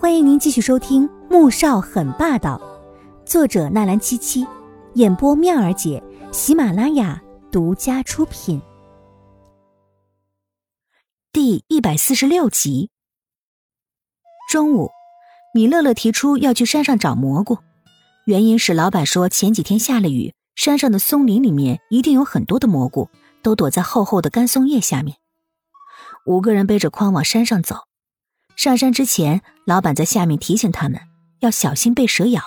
欢迎您继续收听《穆少很霸道》，作者纳兰七七，演播妙儿姐，喜马拉雅独家出品。第一百四十六集。中午，米乐乐提出要去山上找蘑菇，原因是老板说前几天下了雨，山上的松林里面一定有很多的蘑菇，都躲在厚厚的干松叶下面。五个人背着筐往山上走。上山之前，老板在下面提醒他们要小心被蛇咬。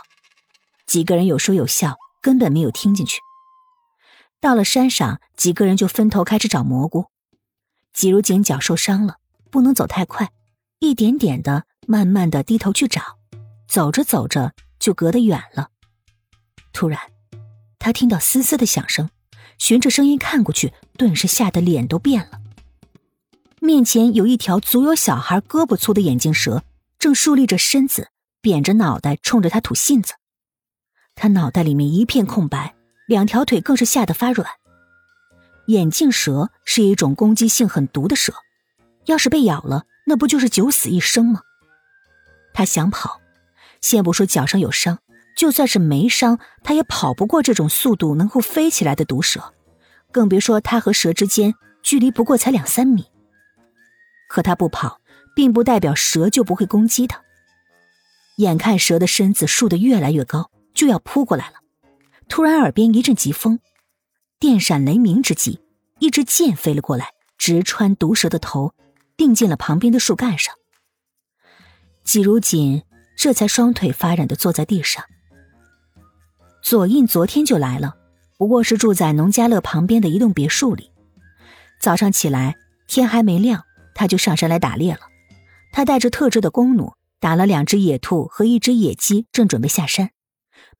几个人有说有笑，根本没有听进去。到了山上，几个人就分头开始找蘑菇。季如锦脚受伤了，不能走太快，一点点的、慢慢的低头去找。走着走着，就隔得远了。突然，他听到嘶嘶的响声，循着声音看过去，顿时吓得脸都变了。面前有一条足有小孩胳膊粗的眼镜蛇，正竖立着身子，扁着脑袋冲着他吐信子。他脑袋里面一片空白，两条腿更是吓得发软。眼镜蛇是一种攻击性很毒的蛇，要是被咬了，那不就是九死一生吗？他想跑，先不说脚上有伤，就算是没伤，他也跑不过这种速度能够飞起来的毒蛇，更别说他和蛇之间距离不过才两三米。可他不跑，并不代表蛇就不会攻击他。眼看蛇的身子竖得越来越高，就要扑过来了。突然，耳边一阵疾风，电闪雷鸣之际，一支箭飞了过来，直穿毒蛇的头，钉进了旁边的树干上。季如锦这才双腿发软的坐在地上。左印昨天就来了，不过是住在农家乐旁边的一栋别墅里。早上起来，天还没亮。他就上山来打猎了。他带着特制的弓弩，打了两只野兔和一只野鸡，正准备下山，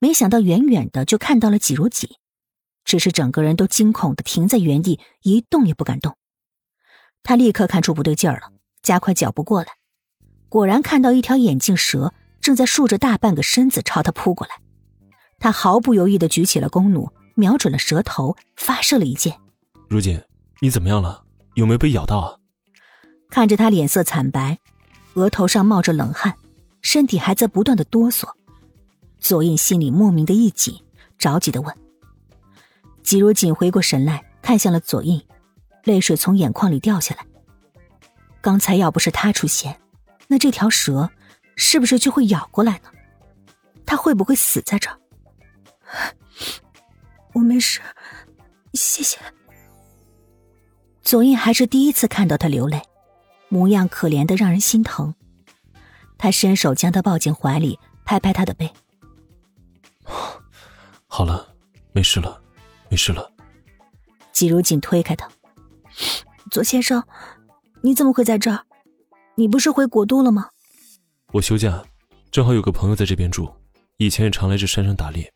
没想到远远的就看到了几如锦，只是整个人都惊恐的停在原地，一动也不敢动。他立刻看出不对劲儿了，加快脚步过来，果然看到一条眼镜蛇正在竖着大半个身子朝他扑过来。他毫不犹豫的举起了弓弩，瞄准了蛇头，发射了一箭。如锦，你怎么样了？有没有被咬到啊？看着他脸色惨白，额头上冒着冷汗，身体还在不断的哆嗦，左印心里莫名的一紧，着急的问：“季如锦，回过神来看向了左印，泪水从眼眶里掉下来。刚才要不是他出现，那这条蛇是不是就会咬过来呢？他会不会死在这？我没事，谢谢。左印还是第一次看到他流泪。模样可怜的让人心疼，他伸手将他抱进怀里，拍拍他的背。好了，没事了，没事了。季如锦推开他，左先生，你怎么会在这儿？你不是回国都了吗？我休假，正好有个朋友在这边住，以前也常来这山上打猎。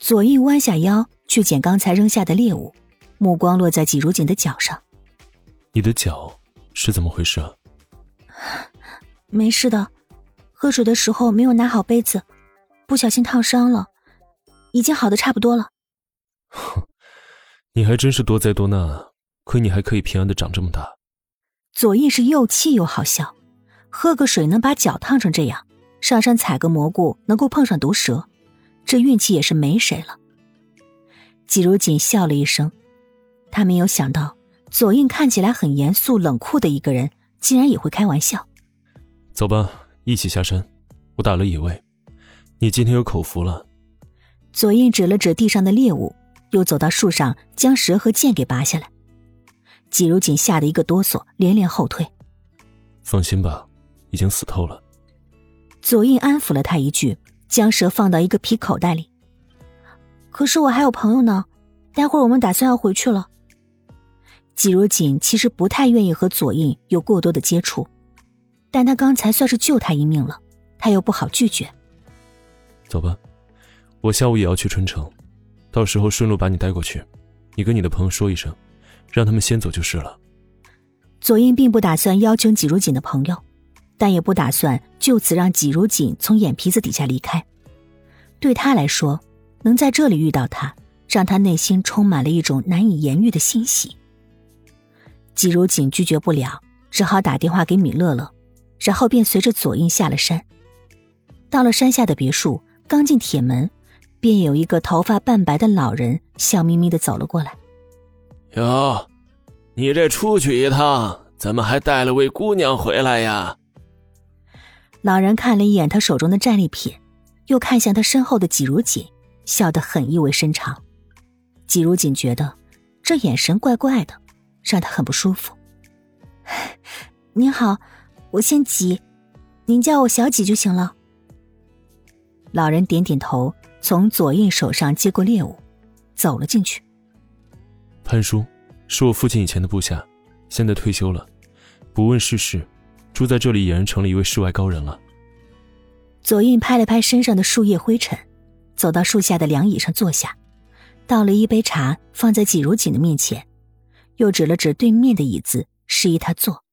左印弯下腰去捡刚才扔下的猎物，目光落在季如锦的脚上。你的脚。是怎么回事啊？没事的，喝水的时候没有拿好杯子，不小心烫伤了，已经好的差不多了。哼，你还真是多灾多难啊！亏你还可以平安的长这么大。左印是又气又好笑，喝个水能把脚烫成这样，上山采个蘑菇能够碰上毒蛇，这运气也是没谁了。季如锦笑了一声，他没有想到。左印看起来很严肃冷酷的一个人，竟然也会开玩笑。走吧，一起下山。我打了野味，你今天有口福了。左印指了指地上的猎物，又走到树上，将蛇和剑给拔下来。季如锦吓得一个哆嗦，连连后退。放心吧，已经死透了。左印安抚了他一句，将蛇放到一个皮口袋里。可是我还有朋友呢，待会儿我们打算要回去了。季如锦其实不太愿意和左印有过多的接触，但他刚才算是救他一命了，他又不好拒绝。走吧，我下午也要去春城，到时候顺路把你带过去，你跟你的朋友说一声，让他们先走就是了。左印并不打算邀请季如锦的朋友，但也不打算就此让季如锦从眼皮子底下离开。对他来说，能在这里遇到他，让他内心充满了一种难以言喻的欣喜。季如锦拒绝不了，只好打电话给米乐乐，然后便随着左印下了山。到了山下的别墅，刚进铁门，便有一个头发半白的老人笑眯眯的走了过来。哟，你这出去一趟，怎么还带了位姑娘回来呀？老人看了一眼他手中的战利品，又看向他身后的季如锦，笑得很意味深长。季如锦觉得这眼神怪怪的，让他很不舒服。您好，我姓季，您叫我小季就行了。老人点点头，从左印手上接过猎物，走了进去。潘叔是我父亲以前的部下，现在退休了，不问世事，住在这里俨然成了一位世外高人了。左印拍了拍身上的树叶灰尘，走到树下的凉椅上坐下，倒了一杯茶放在季如锦的面前，又指了指对面的椅子，示意他坐。